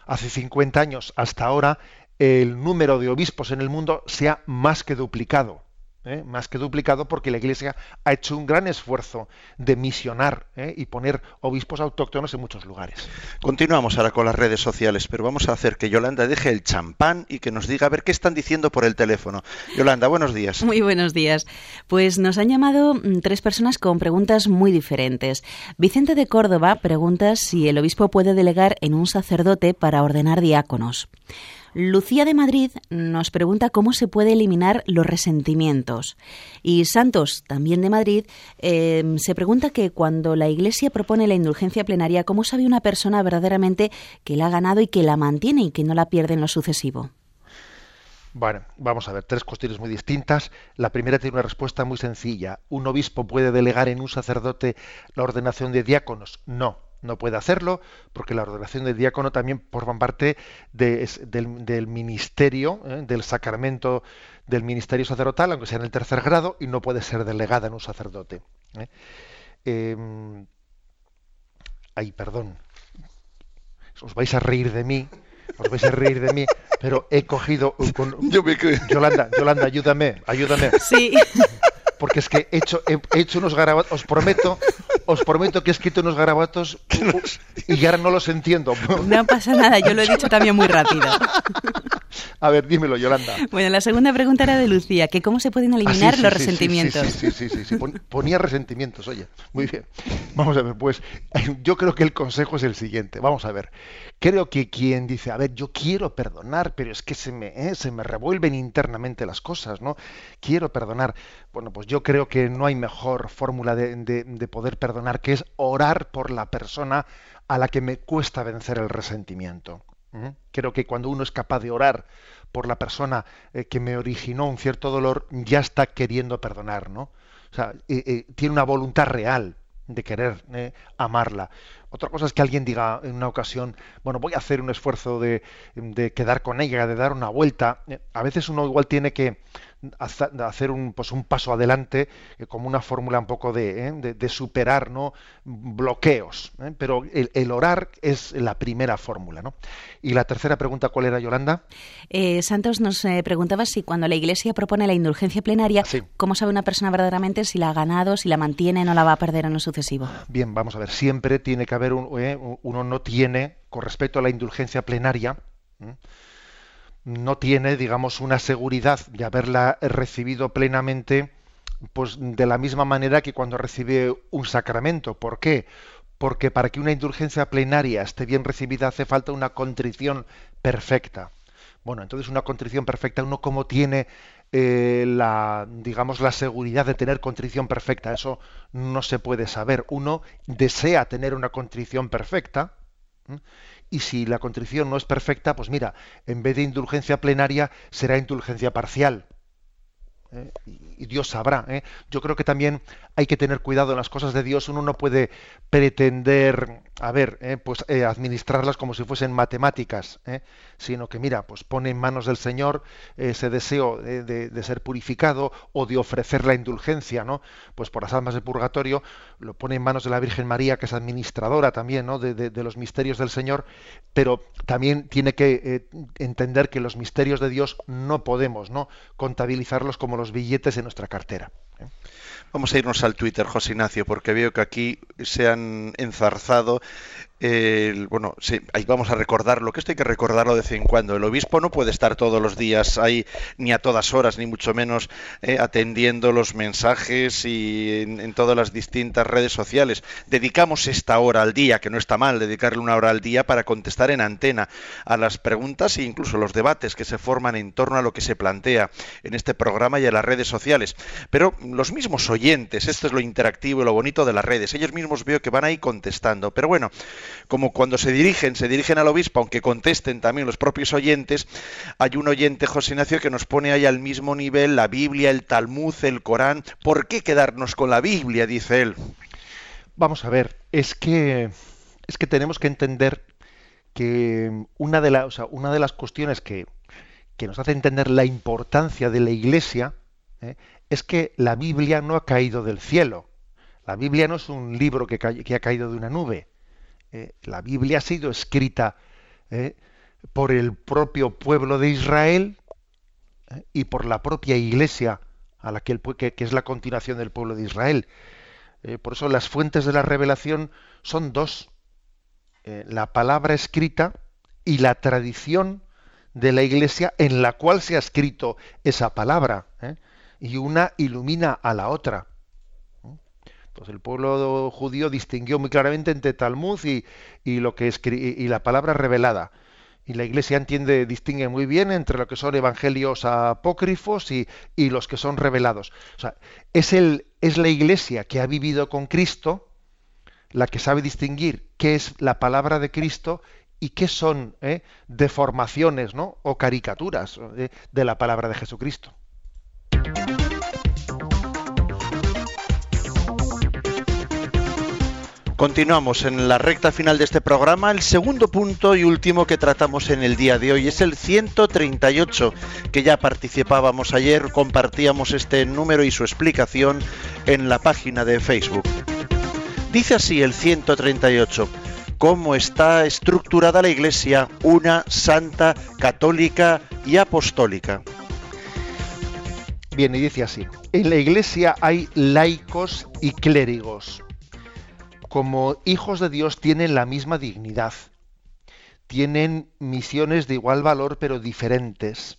hace 50 años hasta ahora, el número de obispos en el mundo se ha más que duplicado. ¿eh? más que duplicado porque la Iglesia ha hecho un gran esfuerzo de misionar ¿eh? y poner obispos autóctonos en muchos lugares. Continuamos ahora con las redes sociales, pero vamos a hacer que Yolanda deje el champán y que nos diga a ver qué están diciendo por el teléfono. Yolanda, buenos días. Muy buenos días. Pues nos han llamado mm, tres personas con preguntas muy diferentes. Vicente de Córdoba pregunta si el obispo puede delegar en un sacerdote para ordenar diáconos. Lucía de Madrid nos pregunta cómo se puede eliminar los resentimientos. Y Santos, también de Madrid, eh, se pregunta que cuando la Iglesia propone la indulgencia plenaria, ¿cómo sabe una persona verdaderamente que la ha ganado y que la mantiene y que no la pierde en lo sucesivo? Bueno, vamos a ver, tres cuestiones muy distintas. La primera tiene una respuesta muy sencilla. ¿Un obispo puede delegar en un sacerdote la ordenación de diáconos? No no puede hacerlo porque la ordenación de diácono también forma parte de, del, del, ministerio, ¿eh? del sacramento del ministerio sacerdotal, aunque sea en el tercer grado, y no puede ser delegada en un sacerdote. ¿eh? Eh, ay, perdón. Os vais a reír de mí, os vais a reír de mí, pero he cogido con... Yo me Yolanda, Yolanda, ayúdame, ayúdame. Sí. Porque es que he hecho, he, he hecho unos garabatos, os prometo, os prometo que he escrito unos garabatos y ahora no los entiendo. No pasa nada, yo lo he dicho también muy rápido. A ver, dímelo, Yolanda. Bueno, la segunda pregunta era de Lucía, que cómo se pueden eliminar ah, sí, sí, los sí, resentimientos. Sí, sí, sí, sí, ponía resentimientos, oye. Muy bien. Vamos a ver, pues yo creo que el consejo es el siguiente. Vamos a ver. Creo que quien dice, a ver, yo quiero perdonar, pero es que se me, eh, se me revuelven internamente las cosas, ¿no? Quiero perdonar. Bueno, pues yo creo que no hay mejor fórmula de, de, de poder perdonar que es orar por la persona a la que me cuesta vencer el resentimiento. Creo que cuando uno es capaz de orar por la persona eh, que me originó un cierto dolor, ya está queriendo perdonar, ¿no? O sea, eh, eh, tiene una voluntad real de querer amarla. Otra cosa es que alguien diga en una ocasión, bueno, voy a hacer un esfuerzo de, de quedar con ella, de dar una vuelta. A veces uno igual tiene que hacer un, pues un paso adelante eh, como una fórmula un poco de, eh, de- de superar ¿no? bloqueos. ¿eh? Pero el, el orar es la primera fórmula. ¿no? Y la tercera pregunta, ¿cuál era, Yolanda? Eh, Santos nos preguntaba si cuando la Iglesia propone la indulgencia plenaria, Sí. ¿cómo sabe una persona verdaderamente si la ha ganado, si la mantiene, no la va a perder en lo sucesivo? Bien, vamos a ver, siempre tiene que haber, un, uno no tiene, con respecto a la indulgencia plenaria. No tiene, digamos, una seguridad de haberla recibido plenamente, pues de la misma manera que cuando recibe un sacramento. ¿Por qué? Porque para que una indulgencia plenaria esté bien recibida hace falta una contrición perfecta. Bueno, entonces una contrición perfecta, uno como tiene eh, la, digamos, la seguridad de tener contrición perfecta, eso no se puede saber. Uno desea tener una contrición perfecta. Y si la contrición no es perfecta, pues mira, en vez de indulgencia plenaria será indulgencia parcial. ¿eh? Y Dios sabrá. ¿eh? Yo creo que también hay que tener cuidado en las cosas de Dios. Uno no puede pretender, a ver, ¿eh? pues eh, administrarlas como si fuesen matemáticas, ¿eh? sino que mira, pues pone en manos del Señor ese deseo de, de- de ser purificado o de ofrecer la indulgencia, ¿no? Pues por las almas del purgatorio lo pone en manos de la Virgen María, que es administradora también, ¿no? De, de- de los misterios del Señor, pero también tiene que entender que los misterios de Dios no podemos, ¿no? Contabilizarlos como los billetes en nuestra cartera. Vamos a irnos al Twitter, José Ignacio, porque veo que aquí se han enzarzado. Bueno, sí, ahí vamos a recordarlo, que esto hay que recordarlo de vez en cuando. El obispo no puede estar todos los días ahí, ni a todas horas, ni mucho menos eh, atendiendo los mensajes y en, en todas las distintas redes sociales. Dedicamos esta hora al día, que no está mal, dedicarle una hora al día para contestar en antena a las preguntas e incluso los debates que se forman en torno a lo que se plantea en este programa y en las redes sociales. Pero los mismos oyentes, esto es lo interactivo y lo bonito de las redes, ellos mismos veo que van ahí contestando. Pero bueno, como cuando se dirigen, se dirigen al obispo, aunque contesten también los propios oyentes, hay un oyente, José Ignacio, que nos pone ahí al mismo nivel la Biblia, el Talmud, el Corán. ¿Por qué quedarnos con la Biblia? dice él. Vamos a ver, es que es que tenemos que entender que una de, las cuestiones que, que nos hace entender la importancia de la Iglesia ¿eh? es que la Biblia no ha caído del cielo. La Biblia no es un libro que ha caído de una nube. ¿Eh? La Biblia ha sido escrita ¿eh? por el propio pueblo de Israel ¿eh? y por la propia Iglesia, a la que, que- es la continuación del pueblo de Israel. Por eso las fuentes de la revelación son dos. La palabra escrita y la tradición de la iglesia en la cual se ha escrito esa palabra. Y una ilumina a la otra. Entonces el pueblo judío distinguió muy claramente entre Talmud y, y lo que escri- y la palabra revelada. Y la Iglesia entiende, distingue muy bien entre lo que son evangelios apócrifos y, y los que son revelados. O sea, es, el, es la Iglesia que ha vivido con Cristo la que sabe distinguir qué es la palabra de Cristo y qué son eh, deformaciones ¿no? o caricaturas eh, de la palabra de Jesucristo. Continuamos en la recta final de este programa. El segundo punto y último que tratamos en el día de hoy es el 138, que ya participábamos ayer, compartíamos este número y su explicación en la página de Facebook. Dice así el 138. ¿Cómo está estructurada la Iglesia, una santa, católica y apostólica? Bien, y dice así. En la Iglesia hay laicos y clérigos. Como hijos de Dios tienen la misma dignidad. Tienen misiones de igual valor pero diferentes.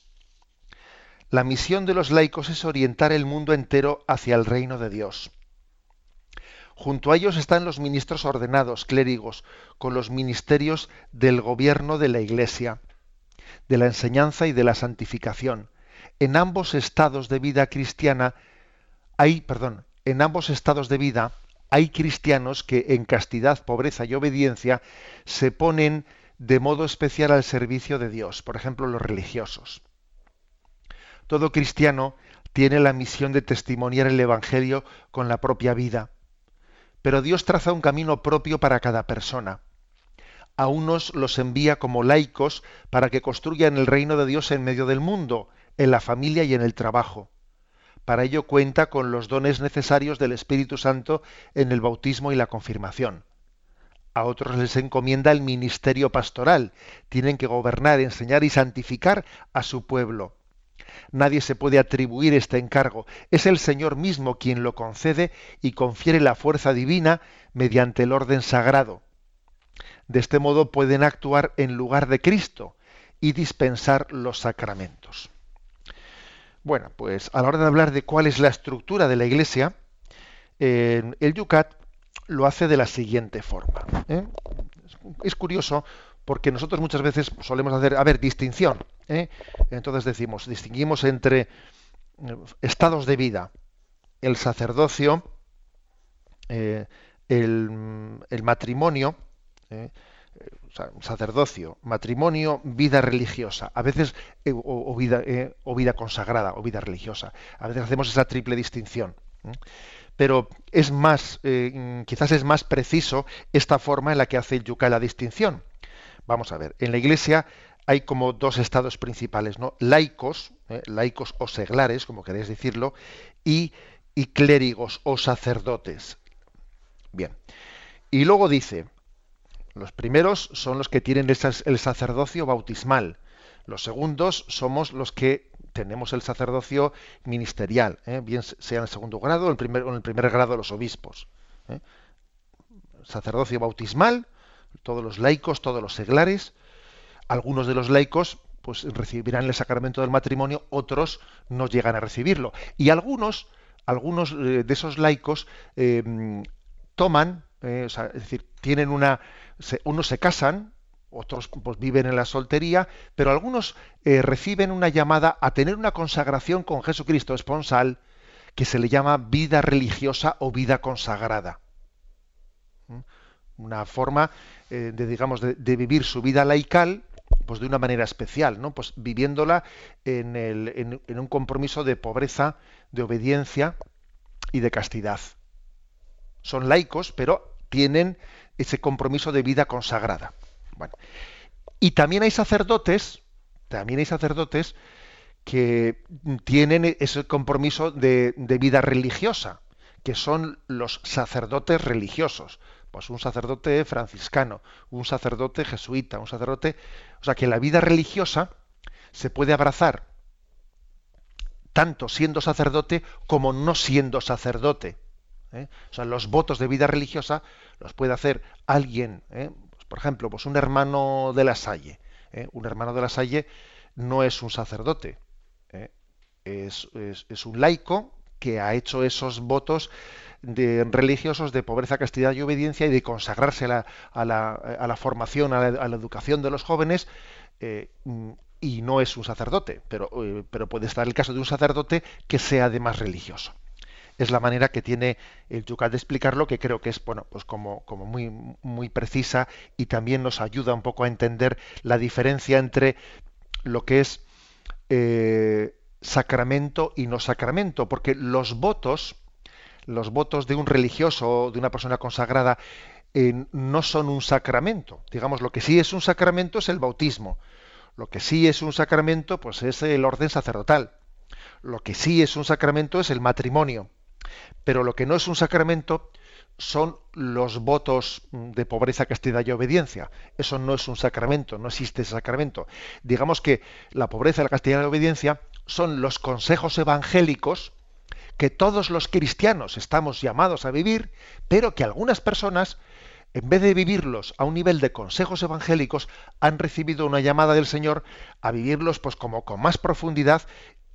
La misión de los laicos es orientar el mundo entero hacia el reino de Dios. Junto a ellos están los ministros ordenados, clérigos, con los ministerios del gobierno de la Iglesia, de la enseñanza y de la santificación. En ambos estados de vida cristiana hay, perdón, en ambos estados de vida hay cristianos que en castidad, pobreza y obediencia se ponen de modo especial al servicio de Dios, por ejemplo, los religiosos. Todo cristiano tiene la misión de testimoniar el Evangelio con la propia vida, pero Dios traza un camino propio para cada persona. A unos los envía como laicos para que construyan el reino de Dios en medio del mundo, en la familia y en el trabajo. Para ello cuenta con los dones necesarios del Espíritu Santo en el bautismo y la confirmación. A otros les encomienda el ministerio pastoral. Tienen que gobernar, enseñar y santificar a su pueblo. Nadie se puede atribuir este encargo. Es el Señor mismo quien lo concede y confiere la fuerza divina mediante el orden sagrado. De este modo pueden actuar en lugar de Cristo y dispensar los sacramentos. Bueno, pues a la hora de hablar de cuál es la estructura de la Iglesia, el Yucat lo hace de la siguiente forma. ¿eh? Es curioso porque nosotros muchas veces solemos hacer, a ver, distinción. ¿eh? Entonces decimos, distinguimos entre eh, estados de vida, el sacerdocio, el, matrimonio, sacerdocio, matrimonio, vida religiosa, a veces o, vida, o vida consagrada o vida religiosa. A veces hacemos esa triple distinción pero es más, eh, quizás es más preciso esta forma en la que hace el la distinción. Vamos a ver, en la Iglesia hay como dos estados principales, ¿no? Laicos, eh, laicos o seglares, como queréis decirlo, y, y clérigos o sacerdotes. Bien. Y luego dice, los primeros son los que tienen el sacerdocio bautismal, los segundos somos los que tenemos el sacerdocio ministerial, ¿eh? bien sea en el segundo grado o en el primer, en el primer grado los obispos. ¿eh? Sacerdocio bautismal, todos los laicos, todos los seglares, algunos de los laicos pues recibirán el sacramento del matrimonio, otros no llegan a recibirlo. Y algunos, algunos eh, de esos laicos toman, es decir, tienen una, unos se casan, otros pues, viven en la soltería, pero algunos eh, reciben una llamada a tener una consagración con Jesucristo esponsal que se le llama vida religiosa o vida consagrada. ¿Mm? Una forma eh, de, digamos, de, vivir su vida laical pues de una manera especial, ¿no? Pues viviéndola en, el, en un compromiso de pobreza, de obediencia y de castidad. Son laicos, pero tienen ese compromiso de vida consagrada. Y también hay sacerdotes, también hay sacerdotes que tienen ese compromiso de, vida religiosa, que son los sacerdotes religiosos. Pues un sacerdote franciscano, un sacerdote jesuita, un sacerdote. O sea que la vida religiosa se puede abrazar tanto siendo sacerdote como no siendo sacerdote. ¿eh? O sea, los votos de vida religiosa los puede hacer alguien, ¿eh? Por ejemplo, pues un hermano de la Salle. ¿eh? Un hermano de la Salle no es un sacerdote, ¿eh? es, un laico que ha hecho esos votos de, religiosos de pobreza, castidad y obediencia y de consagrarse a la, formación, a la, educación de los jóvenes. Eh, y no es un sacerdote, pero, pero puede estar el caso de un sacerdote que sea además religioso es la manera que tiene el Yucat de explicarlo, que creo que es bueno, pues como, como muy, muy precisa y también nos ayuda un poco a entender la diferencia entre lo que es eh, sacramento y no sacramento, porque los votos, los votos de un religioso o de una persona consagrada, eh, no son un sacramento. Digamos, lo que sí es un sacramento es el bautismo. Lo que sí es un sacramento, pues es el orden sacerdotal. Lo que sí es un sacramento es el matrimonio. Pero lo que no es un sacramento son los votos de pobreza, castidad y obediencia. Eso no es un sacramento, no existe ese sacramento. Digamos que la pobreza, la castidad y la obediencia son los consejos evangélicos que todos los cristianos estamos llamados a vivir, pero que algunas personas, en vez de vivirlos a un nivel de consejos evangélicos, han recibido una llamada del Señor a vivirlos pues como con más profundidad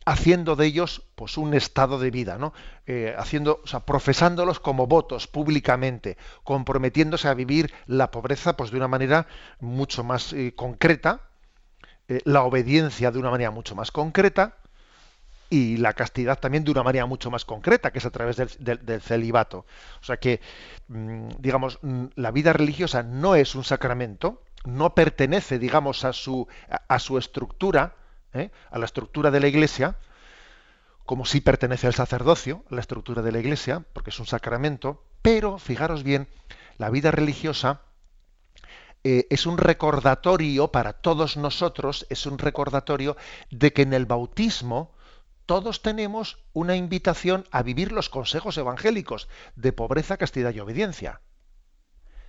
haciendo de ellos pues un estado de vida, ¿no? Eh, haciendo, o sea, profesándolos como votos públicamente, comprometiéndose a vivir la pobreza pues de una manera mucho más eh, concreta, eh, la obediencia de una manera mucho más concreta y la castidad también de una manera mucho más concreta, que es a través del, celibato. O sea que, mm, digamos, mm, la vida religiosa no es un sacramento, no pertenece, digamos, a su, a su estructura, ¿eh? a la estructura de la Iglesia, como si pertenece al sacerdocio, a la estructura de la Iglesia, porque es un sacramento, Pero, fijaros bien, la vida religiosa eh, es un recordatorio para todos nosotros, es un recordatorio de que en el bautismo todos tenemos una invitación a vivir los consejos evangélicos de pobreza, castidad y obediencia,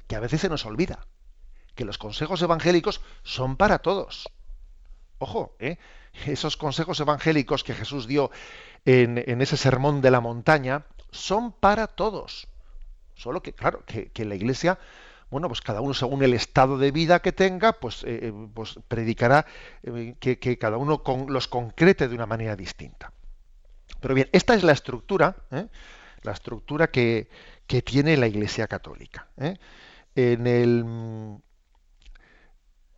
que a veces se nos olvida, que los consejos evangélicos son para todos. Ojo, ¿eh? esos consejos evangélicos que Jesús dio en, ese sermón de la montaña son para todos. Solo que, claro, que, la Iglesia, bueno, pues cada uno según el estado de vida que tenga, pues, eh, eh, pues predicará que, cada uno los concrete de una manera distinta. Pero bien, esta es la estructura, la estructura que, que, tiene la Iglesia Católica. En el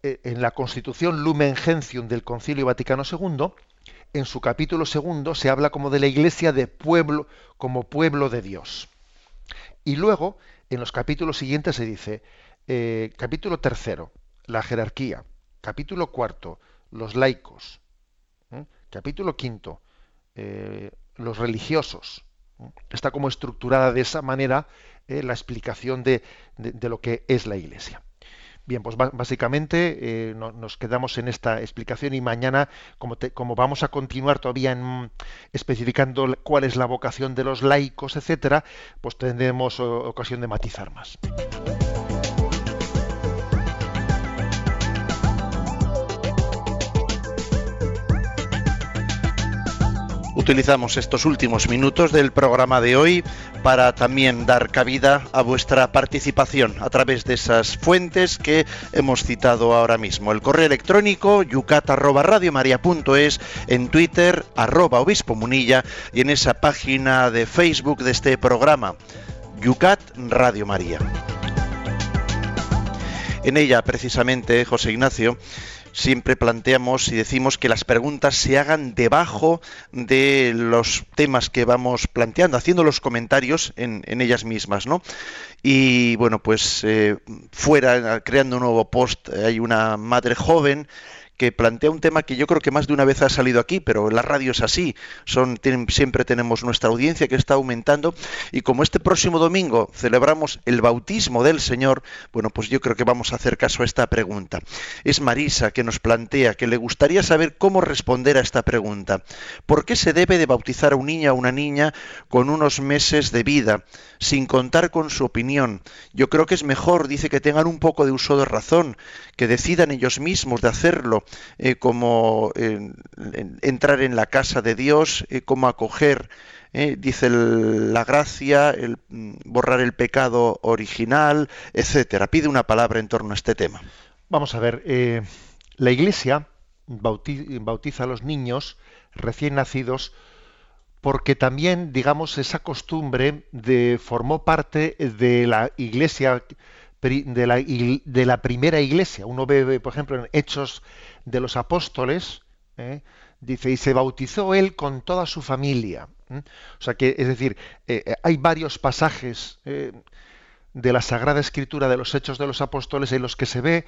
en la Constitución Lumen Gentium del Concilio Vaticano II, en su capítulo segundo se habla como de la iglesia de pueblo, como pueblo de Dios. Y luego, en los capítulos siguientes se dice, eh, capítulo tercero, la jerarquía, capítulo cuarto, los laicos, capítulo quinto, eh, los religiosos. Está como estructurada de esa manera eh, la explicación de lo que es la iglesia. Bien, pues básicamente eh, nos quedamos en esta explicación y mañana, como, vamos a continuar todavía especificando cuál es la vocación de los laicos, etcétera, pues tendremos ocasión de matizar más. Utilizamos estos últimos minutos del programa de hoy para también dar cabida a vuestra participación a través de esas fuentes que hemos citado ahora mismo. El correo electrónico yucat@radiomaria.es, en Twitter arroba obispo munilla y en esa página de Facebook de este programa Yucat Radio María. En ella, precisamente, José Ignacio, siempre planteamos y decimos que las preguntas se hagan debajo de los temas que vamos planteando, haciendo los comentarios en, ellas mismas, ¿no? Y bueno, pues eh, fuera, creando un nuevo post, hay una madre joven que plantea un tema que yo creo que más de una vez ha salido aquí, pero la radio es así, son, siempre tenemos nuestra audiencia que está aumentando y como este próximo domingo celebramos el bautismo del Señor, bueno, pues yo creo que vamos a hacer caso a esta pregunta. Es Marisa que nos plantea que le gustaría saber cómo responder a esta pregunta. ¿Por qué se debe de bautizar a un niño o una niña con unos meses de vida, sin contar con su opinión? Yo creo que es mejor, dice, que tengan un poco de uso de razón, que decidan ellos mismos de hacerlo, eh, como entrar en la casa de Dios, eh, cómo acoger, eh, dice la gracia, el, mm, borrar el pecado original, etcétera. Pide una palabra en torno a este tema. Vamos a ver, la Iglesia bautiza a los niños recién nacidos porque también, digamos, esa costumbre de formó parte de la Iglesia de la primera iglesia. Uno ve, por ejemplo, en Hechos de los Apóstoles, ¿eh? dice, y se bautizó él con toda su familia. ¿eh? O sea que, es decir, eh, hay varios pasajes de la Sagrada Escritura de los Hechos de los Apóstoles en los que se ve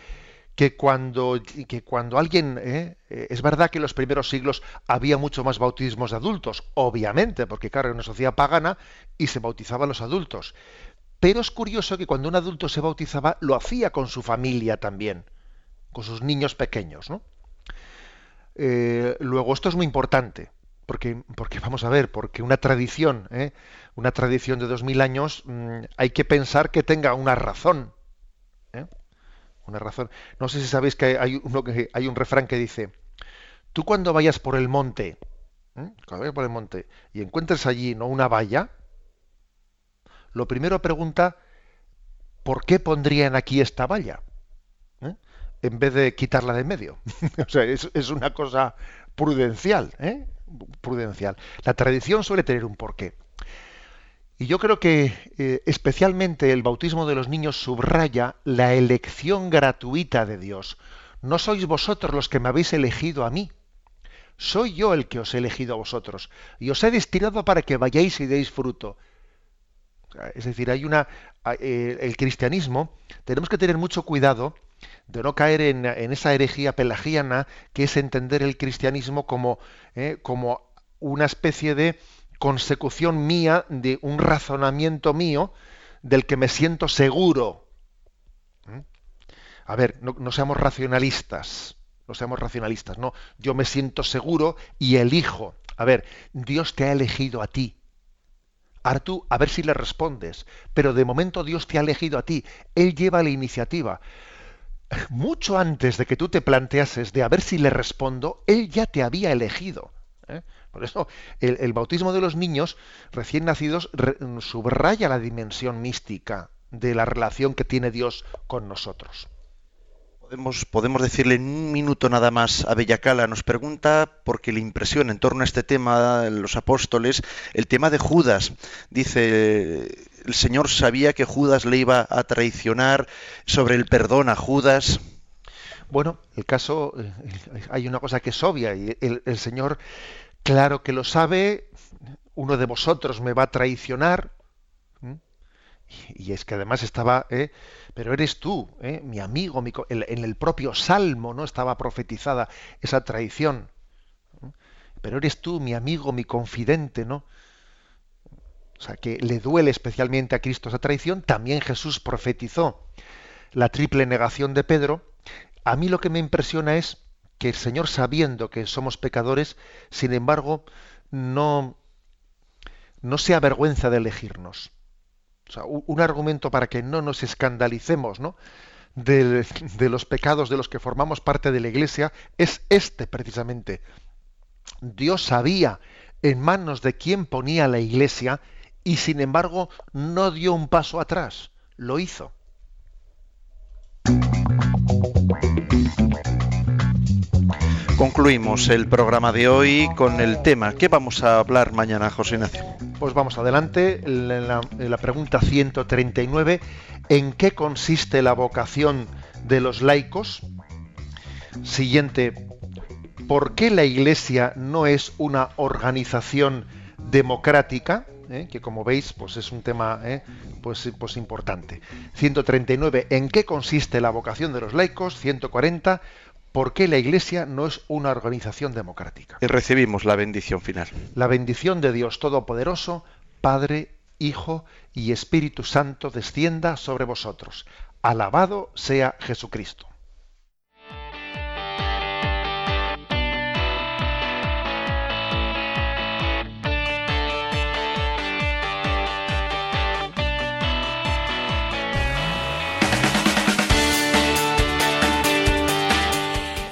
que cuando, que cuando alguien, es verdad que en los primeros siglos había mucho más bautismos de adultos, obviamente, porque claro, era una sociedad pagana y se bautizaban los adultos. Pero es curioso que cuando un adulto se bautizaba, lo hacía con su familia también, con sus niños pequeños. ¿no? Eh, luego, esto es muy importante, porque, porque vamos a ver, porque una tradición, ¿eh? una tradición de dos mil años, mm, hay que pensar que tenga una razón. ¿eh? Una razón. No sé si sabéis que hay, uno que hay un refrán que dice: Tú cuando vayas por el monte, cuando vayas por el monte y encuentres allí no una valla, lo primero pregunta, ¿por qué pondrían aquí esta valla? En vez de quitarla de medio. o sea, es, una cosa prudencial, ¿eh? prudencial. La tradición suele tener un porqué. Y yo creo que eh, especialmente el bautismo de los niños subraya la elección gratuita de Dios. No sois vosotros los que me habéis elegido a mí. Soy yo el que os he elegido a vosotros. Y os he destinado para que vayáis y deis fruto. Es decir, hay una eh, el cristianismo tenemos que tener mucho cuidado de no caer en, esa herejía pelagiana que es entender el cristianismo como, eh, como una especie de consecución mía de un razonamiento mío del que me siento seguro. ¿Mm? A ver, no, no seamos racionalistas, no seamos racionalistas, no, yo me siento seguro y elijo. A ver, Dios te ha elegido a ti. Ahora tú, a ver si le respondes. Pero de momento Dios te ha elegido a ti. Él lleva la iniciativa. Mucho antes de que tú te planteases de a ver si le respondo, Él ya te había elegido. ¿eh? Por eso el, bautismo de los niños recién nacidos re, subraya la dimensión mística de la relación que tiene Dios con nosotros. Podemos, podemos, decirle en un minuto nada más a Bellacala. Nos pregunta, porque le impresiona en torno a este tema, los apóstoles, el tema de Judas. Dice, el Señor sabía que Judas le iba a traicionar, sobre el perdón a Judas. Bueno, el caso, hay una cosa que es obvia, y el, el Señor, claro que lo sabe, uno de vosotros me va a traicionar, y es que además estaba, ¿eh? pero eres tú, ¿eh? mi amigo, mi, en el propio Salmo no estaba profetizada esa traición. Pero eres tú, mi amigo, mi confidente, ¿no? O sea, que le duele especialmente a Cristo esa traición. También Jesús profetizó la triple negación de Pedro. A mí lo que me impresiona es que el Señor, sabiendo que somos pecadores, sin embargo, no, no se avergüenza de elegirnos. O sea, un argumento para que no nos escandalicemos ¿no? De, de, los pecados de los que formamos parte de la Iglesia es este precisamente. Dios sabía en manos de quién ponía la Iglesia y sin embargo no dio un paso atrás, lo hizo. Concluimos el programa de hoy con el tema. ¿Qué vamos a hablar mañana, José Ignacio? Pues vamos adelante. La, la, pregunta 139, ¿en qué consiste la vocación de los laicos? Siguiente, ¿por qué la Iglesia no es una organización democrática? ¿Eh? que como veis pues es un tema ¿eh? pues, pues importante 139 ¿en qué consiste la vocación de los laicos? 140 ¿Por qué la Iglesia no es una organización democrática? Y recibimos la bendición final. La bendición de Dios Todopoderoso, Padre, Hijo y Espíritu Santo descienda sobre vosotros. Alabado sea Jesucristo.